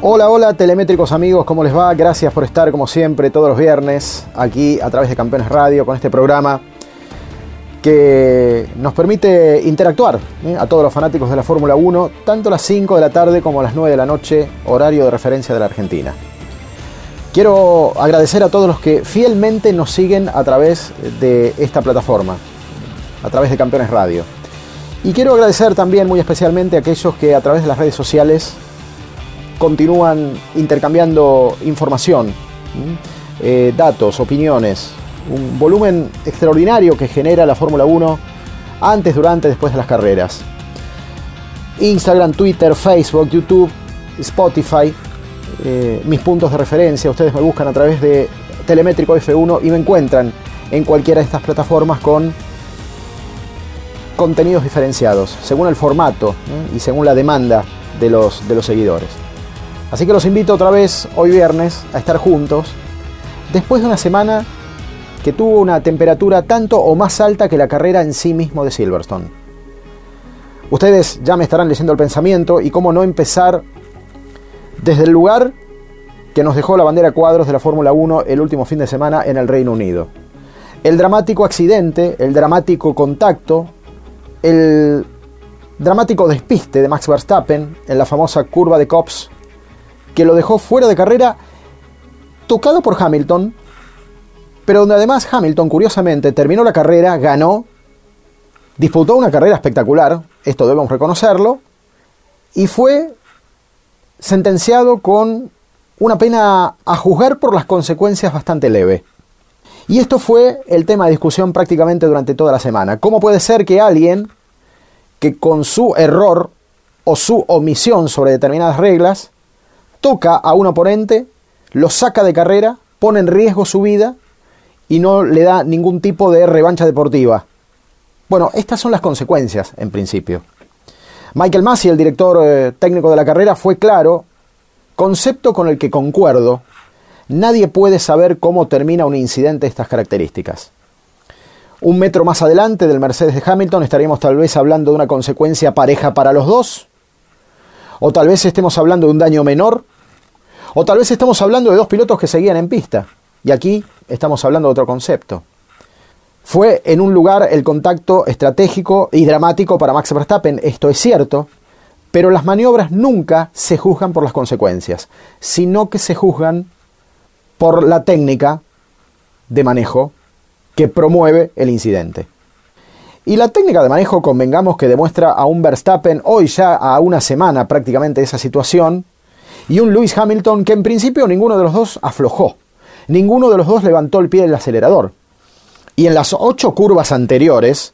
Hola, hola, telemétricos amigos, ¿cómo les va? Gracias por estar como siempre todos los viernes aquí a través de Campeones Radio con este programa que nos permite interactuar ¿eh? a todos los fanáticos de la Fórmula 1, tanto a las 5 de la tarde como a las 9 de la noche, horario de referencia de la Argentina. Quiero agradecer a todos los que fielmente nos siguen a través de esta plataforma, a través de Campeones Radio. Y quiero agradecer también muy especialmente a aquellos que a través de las redes sociales continúan intercambiando información, eh, datos, opiniones, un volumen extraordinario que genera la Fórmula 1 antes, durante, después de las carreras. Instagram, Twitter, Facebook, YouTube, Spotify, eh, mis puntos de referencia, ustedes me buscan a través de Telemétrico F1 y me encuentran en cualquiera de estas plataformas con contenidos diferenciados, según el formato y según la demanda de los, de los seguidores. Así que los invito otra vez hoy viernes a estar juntos, después de una semana que tuvo una temperatura tanto o más alta que la carrera en sí mismo de Silverstone. Ustedes ya me estarán leyendo el pensamiento y cómo no empezar desde el lugar que nos dejó la bandera cuadros de la Fórmula 1 el último fin de semana en el Reino Unido. El dramático accidente, el dramático contacto, el dramático despiste de Max Verstappen en la famosa curva de Cops que lo dejó fuera de carrera, tocado por Hamilton, pero donde además Hamilton, curiosamente, terminó la carrera, ganó, disputó una carrera espectacular, esto debemos reconocerlo, y fue sentenciado con una pena a juzgar por las consecuencias bastante leve. Y esto fue el tema de discusión prácticamente durante toda la semana. ¿Cómo puede ser que alguien que con su error o su omisión sobre determinadas reglas toca a un oponente, lo saca de carrera, pone en riesgo su vida y no le da ningún tipo de revancha deportiva. Bueno, estas son las consecuencias en principio. Michael Massey, el director eh, técnico de la carrera, fue claro, concepto con el que concuerdo, nadie puede saber cómo termina un incidente de estas características. Un metro más adelante del Mercedes de Hamilton estaríamos tal vez hablando de una consecuencia pareja para los dos, o tal vez estemos hablando de un daño menor, o tal vez estamos hablando de dos pilotos que seguían en pista. Y aquí estamos hablando de otro concepto. Fue en un lugar el contacto estratégico y dramático para Max Verstappen, esto es cierto, pero las maniobras nunca se juzgan por las consecuencias, sino que se juzgan por la técnica de manejo que promueve el incidente. Y la técnica de manejo, convengamos que demuestra a un Verstappen hoy ya a una semana prácticamente esa situación, y un Lewis Hamilton que en principio ninguno de los dos aflojó, ninguno de los dos levantó el pie del acelerador. Y en las ocho curvas anteriores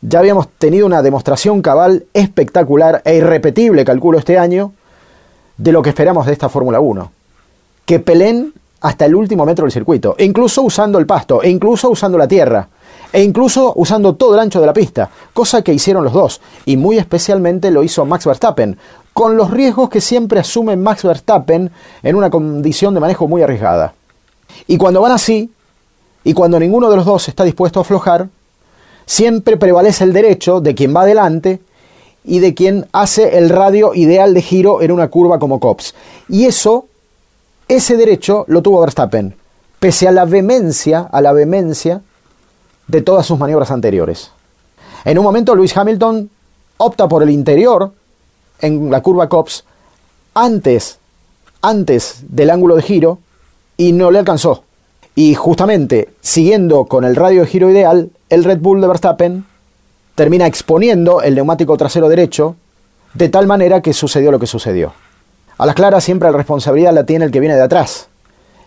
ya habíamos tenido una demostración cabal espectacular e irrepetible, calculo este año, de lo que esperamos de esta Fórmula 1. Que peleen hasta el último metro del circuito, incluso usando el pasto, e incluso usando la tierra, e incluso usando todo el ancho de la pista, cosa que hicieron los dos, y muy especialmente lo hizo Max Verstappen, con los riesgos que siempre asume Max Verstappen en una condición de manejo muy arriesgada. Y cuando van así, y cuando ninguno de los dos está dispuesto a aflojar, siempre prevalece el derecho de quien va adelante y de quien hace el radio ideal de giro en una curva como Cops. Y eso, ese derecho lo tuvo Verstappen, pese a la vehemencia, a la vehemencia de todas sus maniobras anteriores. En un momento Lewis Hamilton opta por el interior en la curva Cops antes, antes del ángulo de giro y no le alcanzó. Y justamente siguiendo con el radio de giro ideal, el Red Bull de Verstappen termina exponiendo el neumático trasero derecho de tal manera que sucedió lo que sucedió. A las claras siempre la responsabilidad la tiene el que viene de atrás.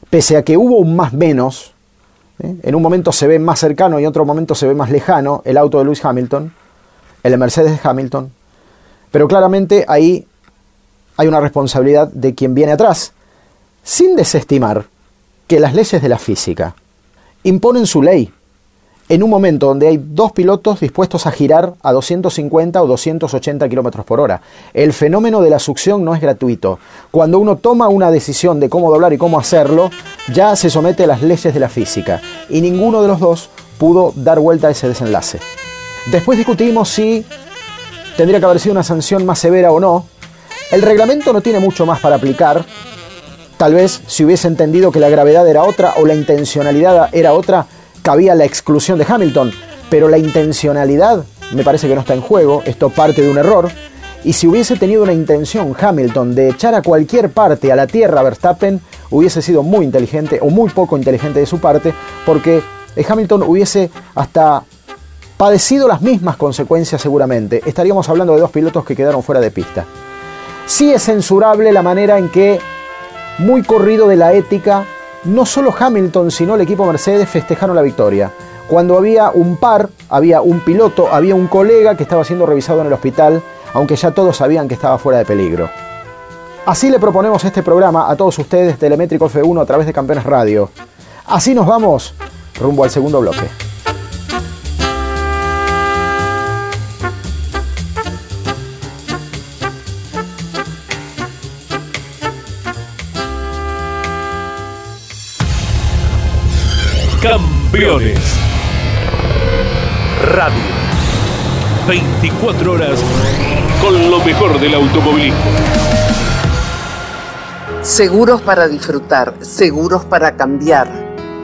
Pese a que hubo un más menos, En un momento se ve más cercano y en otro momento se ve más lejano el auto de Lewis Hamilton. el Mercedes de Hamilton, pero claramente ahí hay una responsabilidad de quien viene atrás, sin desestimar que las leyes de la física imponen su ley en un momento donde hay dos pilotos dispuestos a girar a 250 o 280 kilómetros por hora. El fenómeno de la succión no es gratuito. Cuando uno toma una decisión de cómo doblar y cómo hacerlo, ya se somete a las leyes de la física. Y ninguno de los dos pudo dar vuelta a ese desenlace. Después discutimos si tendría que haber sido una sanción más severa o no. El reglamento no tiene mucho más para aplicar. Tal vez si hubiese entendido que la gravedad era otra o la intencionalidad era otra, cabía la exclusión de Hamilton, pero la intencionalidad me parece que no está en juego, esto parte de un error, y si hubiese tenido una intención Hamilton de echar a cualquier parte a la tierra a Verstappen, hubiese sido muy inteligente o muy poco inteligente de su parte, porque Hamilton hubiese hasta padecido las mismas consecuencias seguramente. Estaríamos hablando de dos pilotos que quedaron fuera de pista. Sí es censurable la manera en que, muy corrido de la ética, no solo Hamilton, sino el equipo Mercedes festejaron la victoria. Cuando había un par, había un piloto, había un colega que estaba siendo revisado en el hospital, aunque ya todos sabían que estaba fuera de peligro. Así le proponemos este programa a todos ustedes, Telemétrico F1 a través de Campeones Radio. Así nos vamos rumbo al segundo bloque. Campeones. Radio. 24 horas con lo mejor del automovilismo. Seguros para disfrutar, seguros para cambiar.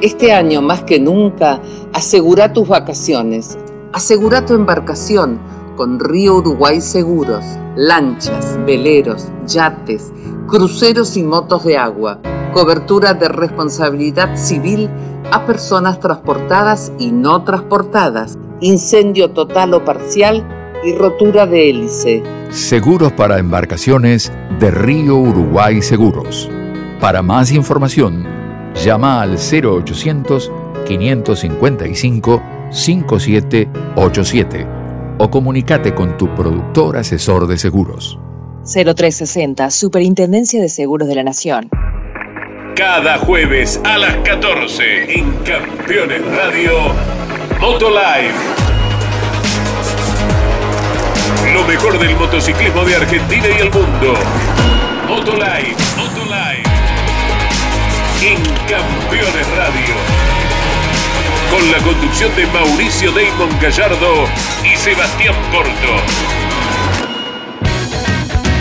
Este año más que nunca, asegura tus vacaciones. Asegura tu embarcación con Río Uruguay Seguros. Lanchas, veleros, yates, cruceros y motos de agua. Cobertura de responsabilidad civil a personas transportadas y no transportadas, incendio total o parcial y rotura de hélice. Seguros para embarcaciones de Río Uruguay Seguros. Para más información, llama al 0800 555 5787 o comunícate con tu productor asesor de seguros. 0360 Superintendencia de Seguros de la Nación. Cada jueves a las 14 en Campeones Radio Motolive. Lo mejor del motociclismo de Argentina y el mundo. Motolive, Motolive. En Campeones Radio. Con la conducción de Mauricio Damon Gallardo y Sebastián Porto.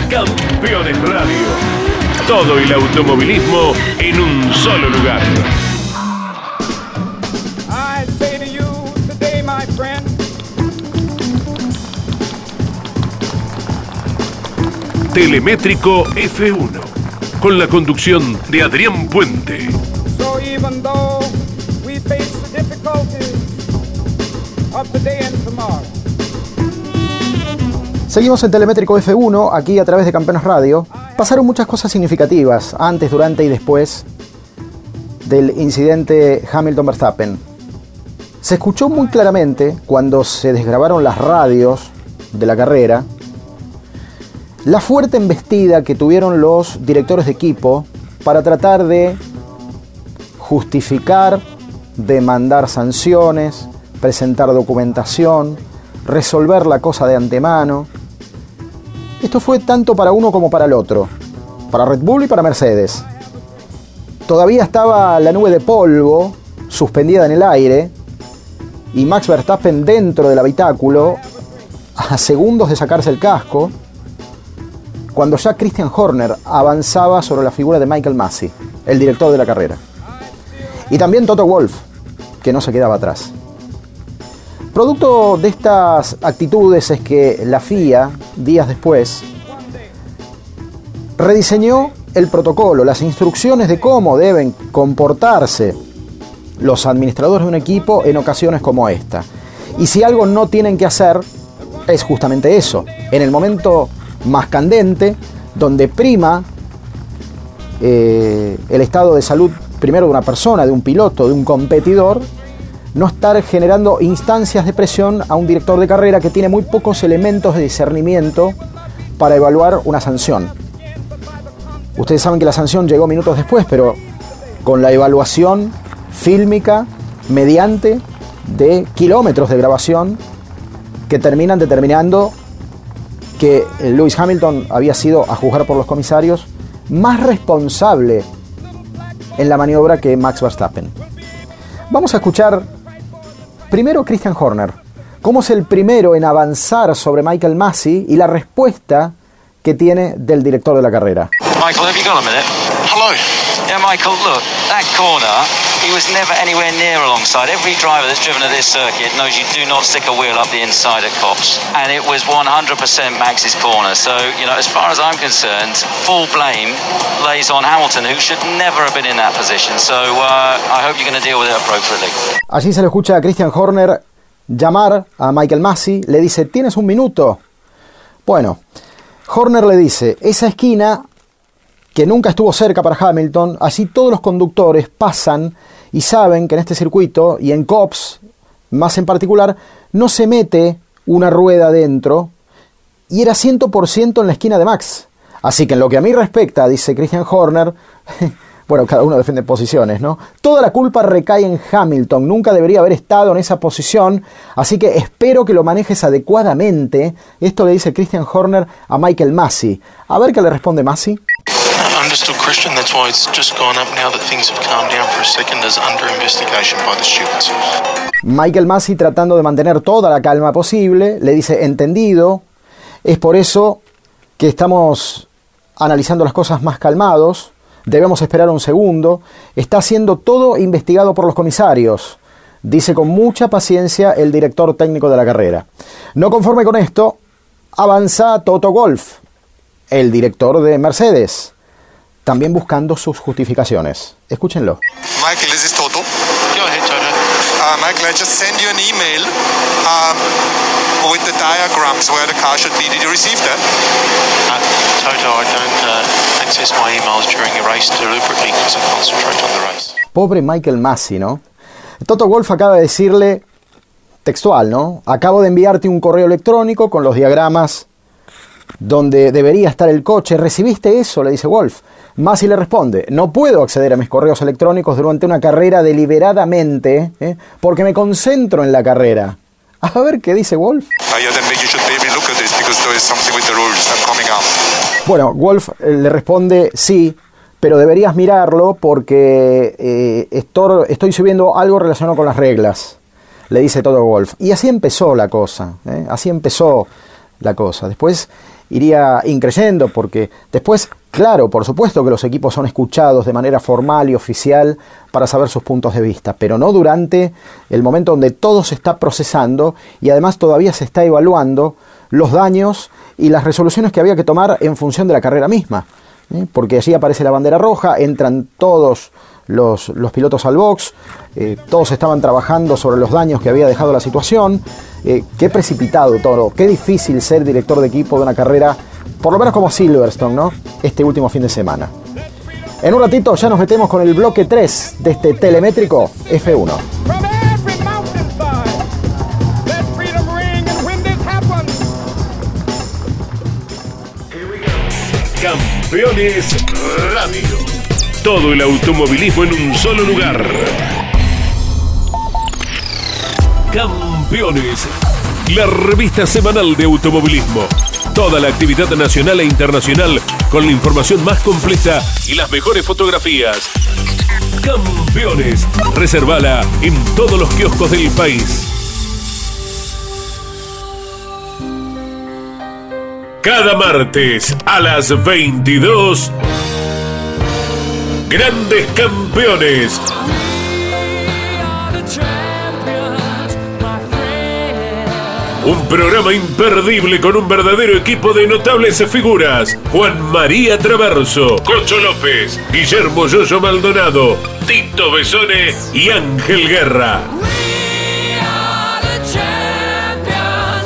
Campeones Radio todo el automovilismo en un solo lugar. Telemétrico F1, con la conducción de Adrián Puente. Seguimos en Telemétrico F1, aquí a través de Campeones Radio. Pasaron muchas cosas significativas antes, durante y después del incidente Hamilton-Verstappen. Se escuchó muy claramente cuando se desgrabaron las radios de la carrera la fuerte embestida que tuvieron los directores de equipo para tratar de justificar, demandar sanciones, presentar documentación, resolver la cosa de antemano. Esto fue tanto para uno como para el otro, para Red Bull y para Mercedes. Todavía estaba la nube de polvo suspendida en el aire y Max Verstappen dentro del habitáculo a segundos de sacarse el casco cuando ya Christian Horner avanzaba sobre la figura de Michael Massey, el director de la carrera. Y también Toto Wolf, que no se quedaba atrás. Producto de estas actitudes es que la FIA, días después, rediseñó el protocolo, las instrucciones de cómo deben comportarse los administradores de un equipo en ocasiones como esta. Y si algo no tienen que hacer, es justamente eso. En el momento más candente, donde prima eh, el estado de salud primero de una persona, de un piloto, de un competidor, no estar generando instancias de presión a un director de carrera que tiene muy pocos elementos de discernimiento para evaluar una sanción. Ustedes saben que la sanción llegó minutos después, pero con la evaluación fílmica mediante de kilómetros de grabación que terminan determinando que Lewis Hamilton había sido, a juzgar por los comisarios, más responsable en la maniobra que Max Verstappen. Vamos a escuchar primero Christian Horner, cómo es el primero en avanzar sobre Michael Massey y la respuesta que tiene del director de la carrera. Michael, have you got a minute? Hello. Yeah, Michael, look, that corner, he was never anywhere near alongside. Every driver that's driven at this circuit knows you do not stick a wheel up the inside of cops. And it was 100% Max's corner. So, you know, as far as I'm concerned, full blame lays on Hamilton, who should never have been in that position. So uh, I hope you're going to deal with it appropriately. Allí se le escucha a Christian Horner llamar a Michael Massey, le dice, ¿tienes un minuto? Bueno, Horner le dice, esa esquina que nunca estuvo cerca para Hamilton, así todos los conductores pasan y saben que en este circuito y en COPS, más en particular, no se mete una rueda dentro y era 100% en la esquina de Max. Así que en lo que a mí respecta, dice Christian Horner, bueno, cada uno defiende posiciones, ¿no? Toda la culpa recae en Hamilton, nunca debería haber estado en esa posición, así que espero que lo manejes adecuadamente. Esto le dice Christian Horner a Michael Massey. A ver qué le responde Massey. Michael Massey tratando de mantener toda la calma posible, le dice entendido, es por eso que estamos analizando las cosas más calmados, debemos esperar un segundo, está siendo todo investigado por los comisarios, dice con mucha paciencia el director técnico de la carrera. No conforme con esto, avanza Toto Golf, el director de Mercedes, también buscando sus justificaciones. Escúchenlo. Michael, this is Toto. Go ahead, Toto. Uh, Michael, I just sent you an email um, with the diagrams where the car should be. Did you receive that? Uh, Toto, I don't uh, access my emails during a race deliberately because I concentrate on the race. Pobre Michael Massey, ¿no? Toto Wolf acaba de decirle, textual, ¿no? Acabo de enviarte un correo electrónico con los diagramas donde debería estar el coche. ¿Recibiste eso? Le dice Wolf. Massey le responde, no puedo acceder a mis correos electrónicos durante una carrera deliberadamente ¿eh? porque me concentro en la carrera. A ver qué dice Wolf. Bueno, Wolf eh, le responde sí, pero deberías mirarlo porque eh, estoy subiendo algo relacionado con las reglas, le dice todo Wolf. Y así empezó la cosa, ¿eh? así empezó la cosa. Después iría increyendo porque después, claro, por supuesto que los equipos son escuchados de manera formal y oficial para saber sus puntos de vista, pero no durante el momento donde todo se está procesando y además todavía se está evaluando los daños y las resoluciones que había que tomar en función de la carrera misma. ¿eh? Porque allí aparece la bandera roja, entran todos los, los pilotos al box, eh, todos estaban trabajando sobre los daños que había dejado la situación. Eh, qué precipitado todo, qué difícil ser director de equipo de una carrera, por lo menos como Silverstone, ¿no? Este último fin de semana. En un ratito ya nos metemos con el bloque 3 de este telemétrico F1. From every mountainside, let freedom ring and when this happens, Campeones Radio. Todo el automovilismo en un solo lugar. Campeones. La revista semanal de automovilismo. Toda la actividad nacional e internacional con la información más completa y las mejores fotografías. Campeones. Reservala en todos los kioscos del país. Cada martes a las 22. Grandes campeones. Un programa imperdible con un verdadero equipo de notables figuras. Juan María Traverso, Cocho López, Guillermo Yoyo Maldonado, Tito Besone y Ángel Guerra.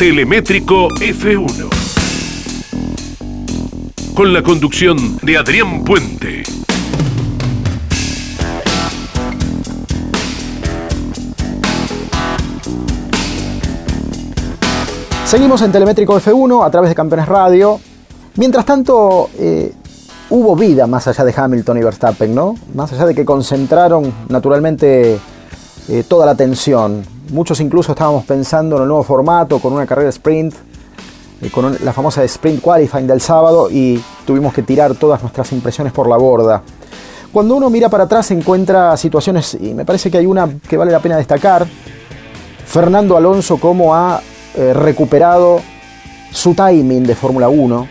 Telemétrico F1. Con la conducción de Adrián Puente. Seguimos en Telemétrico F1 a través de Campeones Radio. Mientras tanto, eh, hubo vida más allá de Hamilton y Verstappen, ¿no? Más allá de que concentraron naturalmente eh, toda la atención. Muchos incluso estábamos pensando en el nuevo formato, con una carrera sprint, eh, con la famosa sprint qualifying del sábado y tuvimos que tirar todas nuestras impresiones por la borda. Cuando uno mira para atrás encuentra situaciones, y me parece que hay una que vale la pena destacar, Fernando Alonso como ha eh, recuperado su timing de Fórmula 1.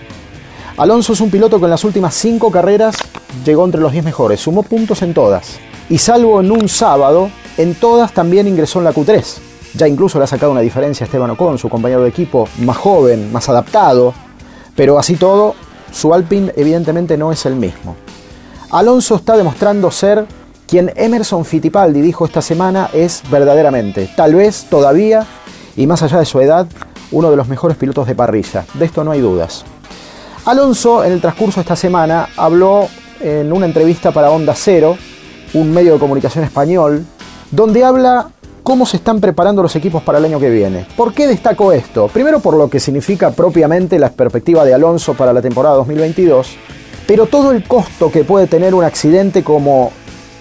Alonso es un piloto que en las últimas 5 carreras llegó entre los 10 mejores, sumó puntos en todas. Y salvo en un sábado, en todas también ingresó en la Q3. Ya incluso le ha sacado una diferencia a Esteban Ocon, su compañero de equipo, más joven, más adaptado. Pero así todo, su Alpine evidentemente no es el mismo. Alonso está demostrando ser quien Emerson Fittipaldi dijo esta semana es verdaderamente, tal vez todavía y más allá de su edad, uno de los mejores pilotos de parrilla. De esto no hay dudas. Alonso, en el transcurso de esta semana, habló en una entrevista para Onda Cero, un medio de comunicación español, donde habla cómo se están preparando los equipos para el año que viene. ¿Por qué destaco esto? Primero por lo que significa propiamente la perspectiva de Alonso para la temporada 2022, pero todo el costo que puede tener un accidente como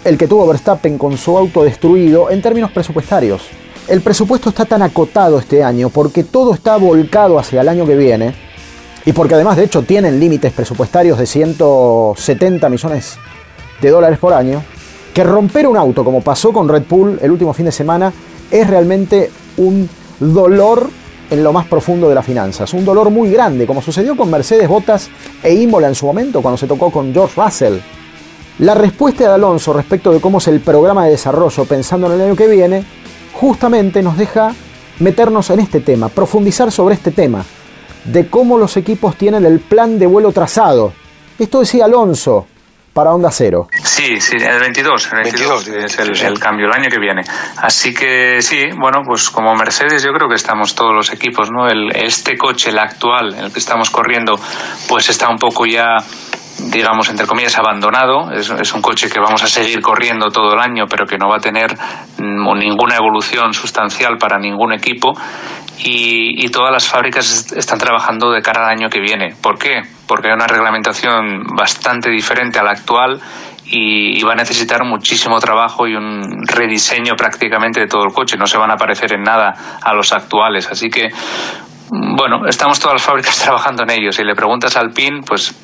el que tuvo Verstappen con su auto destruido en términos presupuestarios. El presupuesto está tan acotado este año porque todo está volcado hacia el año que viene y porque además de hecho tienen límites presupuestarios de 170 millones de dólares por año, que romper un auto como pasó con Red Bull el último fin de semana es realmente un dolor en lo más profundo de las finanzas, un dolor muy grande, como sucedió con Mercedes Bottas e Imola en su momento cuando se tocó con George Russell. La respuesta de Alonso respecto de cómo es el programa de desarrollo pensando en el año que viene justamente nos deja meternos en este tema, profundizar sobre este tema, de cómo los equipos tienen el plan de vuelo trazado. Esto decía Alonso para Onda Cero. Sí, sí, el 22, el 22, es el, el, cambio, el año que viene. Así que sí, bueno, pues como Mercedes yo creo que estamos todos los equipos, ¿no? El, este coche, el actual, el que estamos corriendo, pues está un poco ya digamos, entre comillas, abandonado. Es, es, un coche que vamos a seguir corriendo todo el año, pero que no va a tener ninguna evolución sustancial para ningún equipo. Y, y, todas las fábricas están trabajando de cara al año que viene. ¿Por qué? Porque hay una reglamentación bastante diferente a la actual y, va a necesitar muchísimo trabajo y un rediseño prácticamente de todo el coche. No se van a parecer en nada a los actuales. Así que bueno, estamos todas las fábricas trabajando en ello. Si le preguntas al PIN, pues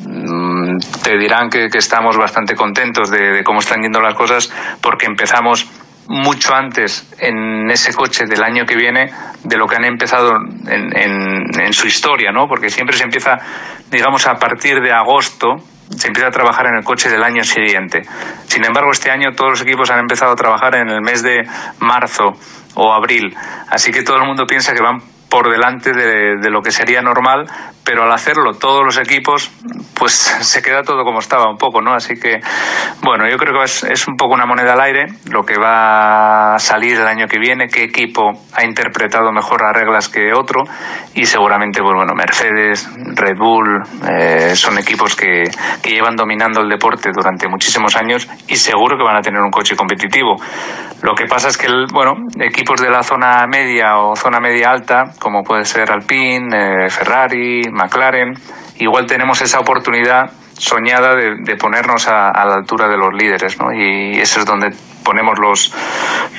te dirán que, que estamos bastante contentos de, cómo están yendo las cosas porque empezamos mucho antes en ese coche del año que viene de lo que han empezado en, en, en su historia, ¿no? Porque siempre se empieza, digamos, a partir de agosto, se empieza a trabajar en el coche del año siguiente. Sin embargo, este año todos los equipos han empezado a trabajar en el mes de marzo o abril. Así que todo el mundo piensa que van por delante de, lo que sería normal, pero al hacerlo todos los equipos, pues se queda todo como estaba un poco, ¿no? Así que, bueno, yo creo que es, es, un poco una moneda al aire lo que va a salir el año que viene, qué equipo ha interpretado mejor las reglas que otro, y seguramente, pues bueno, Mercedes, Red Bull, eh, son equipos que, que llevan dominando el deporte durante muchísimos años y seguro que van a tener un coche competitivo. Lo que pasa es que, el, bueno, equipos de la zona media o zona media alta, como puede ser Alpine, eh, Ferrari, McLaren, igual tenemos esa oportunidad soñada de, ponernos a, a, la altura de los líderes, ¿no? Y eso es donde ponemos los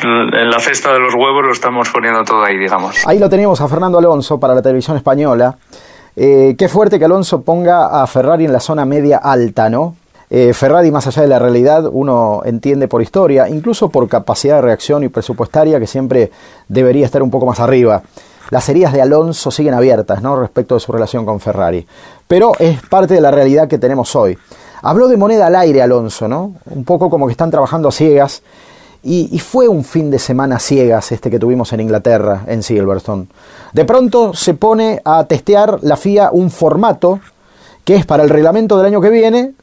en la cesta de los huevos lo estamos poniendo todo ahí, digamos. Ahí lo tenemos a Fernando Alonso para la televisión española. Eh, qué fuerte que Alonso ponga a Ferrari en la zona media alta, ¿no? Eh, Ferrari, más allá de la realidad, uno entiende por historia, incluso por capacidad de reacción y presupuestaria, que siempre debería estar un poco más arriba las heridas de Alonso siguen abiertas ¿no? respecto de su relación con Ferrari. Pero es parte de la realidad que tenemos hoy. Habló de moneda al aire Alonso, ¿no? Un poco como que están trabajando a ciegas Y, fue un fin de semana ciegas este que tuvimos en Inglaterra, en Silverstone. De pronto se pone a testear la FIA un formato que es para el reglamento del año que viene,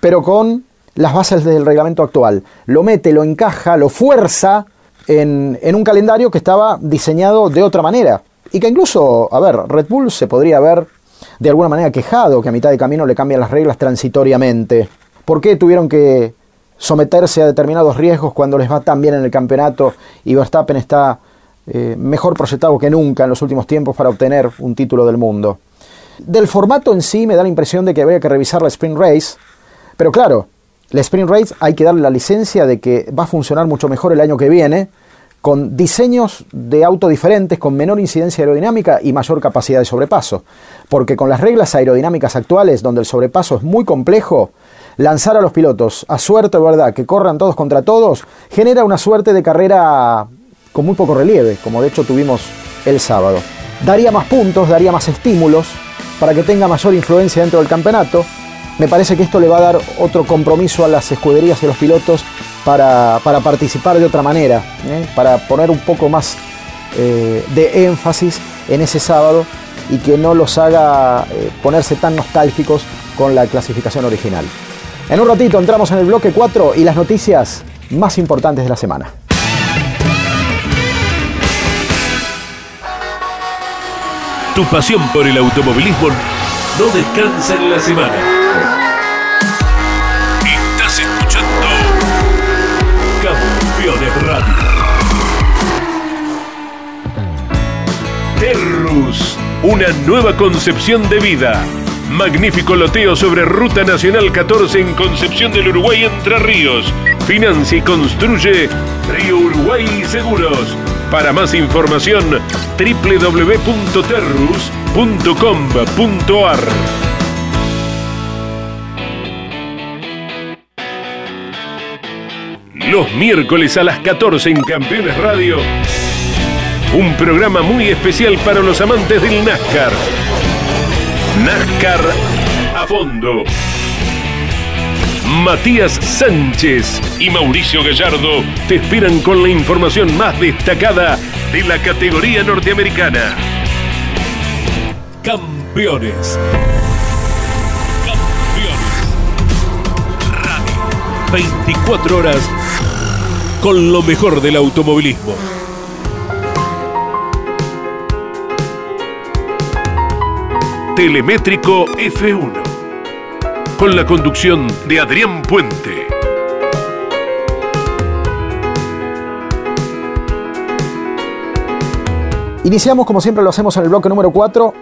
pero con las bases del reglamento actual. Lo mete, lo encaja, lo fuerza en un calendario que estaba diseñado de otra manera. Y que incluso, a ver, Red Bull se podría haber de alguna manera quejado que a mitad de camino le cambian las reglas transitoriamente. ¿Por qué tuvieron que someterse a determinados riesgos cuando les va tan bien en el campeonato y Verstappen está eh, mejor proyectado que nunca en los últimos tiempos para obtener un título del mundo? Del formato en sí me da la impresión de que habría que revisar la Sprint Race, pero claro, la Sprint Race hay que darle la licencia de que va a funcionar mucho mejor el año que viene, con diseños de auto diferentes, con menor incidencia aerodinámica y mayor capacidad de sobrepaso. Porque con las reglas aerodinámicas actuales, donde el sobrepaso es muy complejo, lanzar a los pilotos a suerte, ¿verdad?, que corran todos contra todos, genera una suerte de carrera con muy poco relieve, como de hecho tuvimos el sábado. Daría más puntos, daría más estímulos para que tenga mayor influencia dentro del campeonato. Me parece que esto le va a dar otro compromiso a las escuderías y a los pilotos para, para participar de otra manera, ¿eh? para poner un poco más eh, de énfasis en ese sábado y que no los haga eh, ponerse tan nostálgicos con la clasificación original. En un ratito entramos en el bloque 4 y las noticias más importantes de la semana. Tu pasión por el automovilismo no descansa en la semana. Una nueva concepción de vida. Magnífico loteo sobre Ruta Nacional 14 en Concepción del Uruguay Entre Ríos. Financia y construye Río Uruguay Seguros. Para más información, www.terrus.com.ar. Los miércoles a las 14 en Campeones Radio. Un programa muy especial para los amantes del NASCAR. NASCAR a fondo. Matías Sánchez y Mauricio Gallardo te esperan con la información más destacada de la categoría norteamericana. Campeones. Campeones. Radio. 24 horas con lo mejor del automovilismo. Telemétrico F1 con la conducción de Adrián Puente. Iniciamos como siempre lo hacemos en el bloque número 4,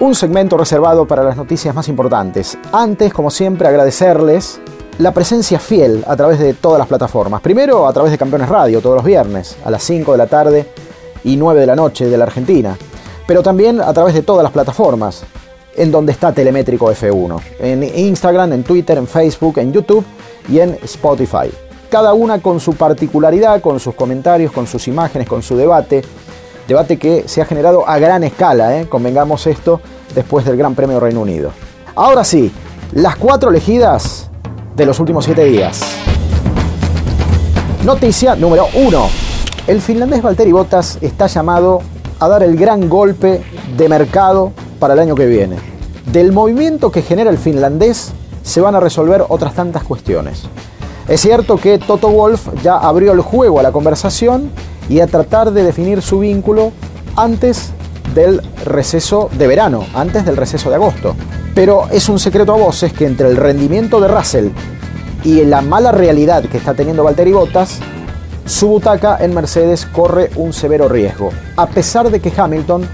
un segmento reservado para las noticias más importantes. Antes, como siempre, agradecerles la presencia fiel a través de todas las plataformas. Primero a través de Campeones Radio todos los viernes a las 5 de la tarde y 9 de la noche de la Argentina. Pero también a través de todas las plataformas en donde está Telemétrico F1. En Instagram, en Twitter, en Facebook, en YouTube y en Spotify. Cada una con su particularidad, con sus comentarios, con sus imágenes, con su debate. Debate que se ha generado a gran escala, ¿eh? convengamos esto, después del Gran Premio Reino Unido. Ahora sí, las cuatro elegidas de los últimos siete días. Noticia número uno. El finlandés Valtteri Bottas está llamado a dar el gran golpe de mercado para el año que viene. Del movimiento que genera el finlandés se van a resolver otras tantas cuestiones. Es cierto que Toto Wolf ya abrió el juego a la conversación y a tratar de definir su vínculo antes del receso de verano, antes del receso de agosto. Pero es un secreto a voces que entre el rendimiento de Russell y la mala realidad que está teniendo Valtteri Bottas, su butaca en Mercedes corre un severo riesgo, a pesar de que Hamilton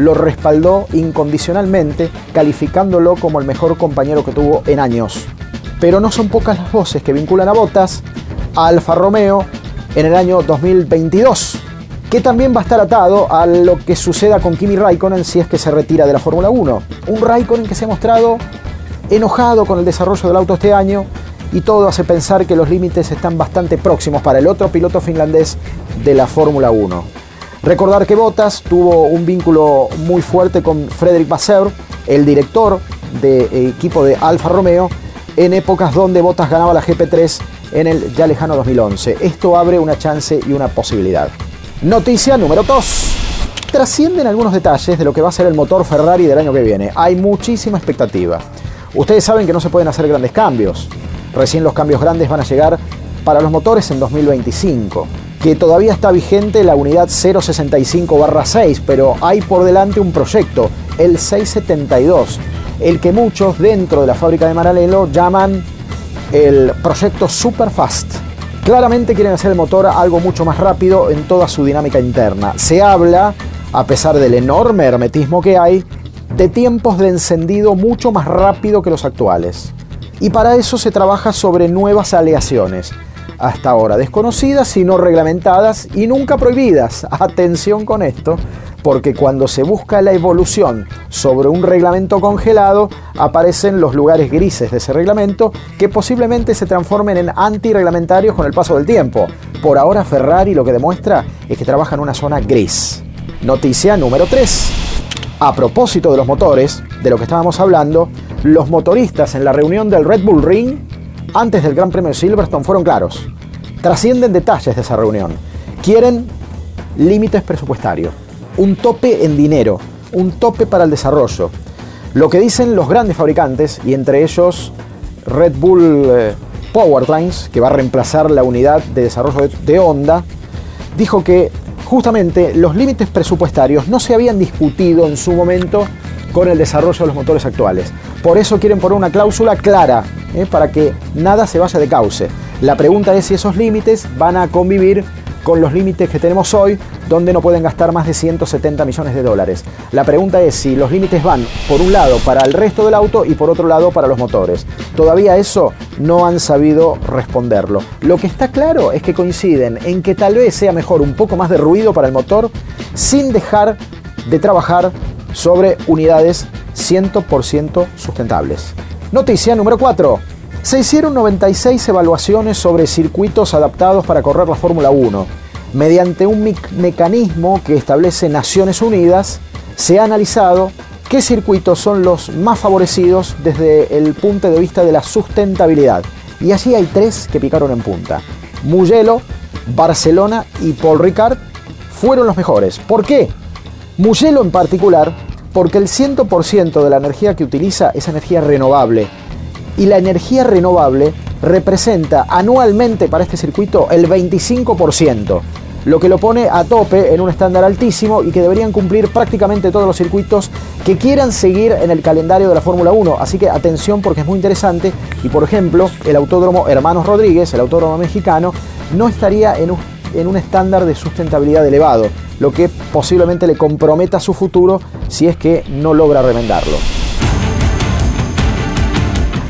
lo respaldó incondicionalmente, calificándolo como el mejor compañero que tuvo en años. Pero no son pocas las voces que vinculan a Bottas a Alfa Romeo en el año 2022, que también va a estar atado a lo que suceda con Kimi Raikkonen si es que se retira de la Fórmula 1. Un Raikkonen que se ha mostrado enojado con el desarrollo del auto este año y todo hace pensar que los límites están bastante próximos para el otro piloto finlandés de la Fórmula 1. Recordar que Bottas tuvo un vínculo muy fuerte con Frederic Vasseur, el director del equipo de Alfa Romeo, en épocas donde Bottas ganaba la GP3 en el ya lejano 2011. Esto abre una chance y una posibilidad. Noticia número 2. Trascienden algunos detalles de lo que va a ser el motor Ferrari del año que viene. Hay muchísima expectativa. Ustedes saben que no se pueden hacer grandes cambios. Recién los cambios grandes van a llegar para los motores en 2025. Que todavía está vigente la unidad 065-6, pero hay por delante un proyecto, el 672, el que muchos dentro de la fábrica de Maralelo llaman el proyecto Superfast. Claramente quieren hacer el motor algo mucho más rápido en toda su dinámica interna. Se habla, a pesar del enorme hermetismo que hay, de tiempos de encendido mucho más rápido que los actuales. Y para eso se trabaja sobre nuevas aleaciones, hasta ahora desconocidas y no reglamentadas y nunca prohibidas. Atención con esto, porque cuando se busca la evolución sobre un reglamento congelado, aparecen los lugares grises de ese reglamento que posiblemente se transformen en antirreglamentarios con el paso del tiempo. Por ahora Ferrari lo que demuestra es que trabaja en una zona gris. Noticia número 3. A propósito de los motores, de lo que estábamos hablando, los motoristas en la reunión del Red Bull Ring, antes del Gran Premio de Silverstone, fueron claros. Trascienden detalles de esa reunión. Quieren límites presupuestarios, un tope en dinero, un tope para el desarrollo. Lo que dicen los grandes fabricantes, y entre ellos Red Bull eh, Powertrains, que va a reemplazar la unidad de desarrollo de, de Honda, dijo que justamente los límites presupuestarios no se habían discutido en su momento con el desarrollo de los motores actuales. Por eso quieren poner una cláusula clara, ¿eh? para que nada se vaya de cauce. La pregunta es si esos límites van a convivir con los límites que tenemos hoy, donde no pueden gastar más de 170 millones de dólares. La pregunta es si los límites van, por un lado, para el resto del auto y por otro lado, para los motores. Todavía eso no han sabido responderlo. Lo que está claro es que coinciden en que tal vez sea mejor un poco más de ruido para el motor sin dejar de trabajar sobre unidades 100% sustentables. Noticia número 4. Se hicieron 96 evaluaciones sobre circuitos adaptados para correr la Fórmula 1. Mediante un me mecanismo que establece Naciones Unidas, se ha analizado qué circuitos son los más favorecidos desde el punto de vista de la sustentabilidad. Y allí hay tres que picaron en punta. Mugello, Barcelona y Paul Ricard fueron los mejores. ¿Por qué? Mugello en particular, porque el 100% de la energía que utiliza es energía renovable y la energía renovable representa anualmente para este circuito el 25%, lo que lo pone a tope en un estándar altísimo y que deberían cumplir prácticamente todos los circuitos que quieran seguir en el calendario de la Fórmula 1. Así que atención porque es muy interesante y por ejemplo el Autódromo Hermanos Rodríguez, el Autódromo mexicano, no estaría en un, en un estándar de sustentabilidad elevado, lo que posiblemente le comprometa su futuro si es que no logra remendarlo.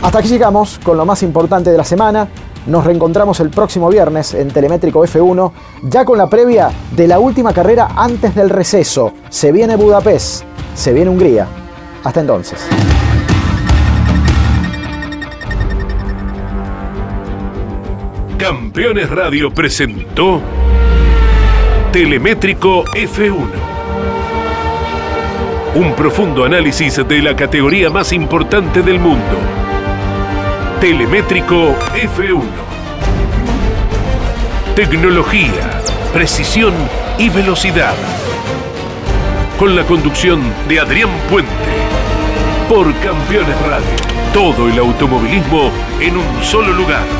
Hasta aquí llegamos con lo más importante de la semana. Nos reencontramos el próximo viernes en Telemétrico F1, ya con la previa de la última carrera antes del receso. Se viene Budapest, se viene Hungría. Hasta entonces. Campeones Radio presentó Telemétrico F1. Un profundo análisis de la categoría más importante del mundo. Telemétrico F1. Tecnología, precisión y velocidad. Con la conducción de Adrián Puente. Por Campeones Radio. Todo el automovilismo en un solo lugar.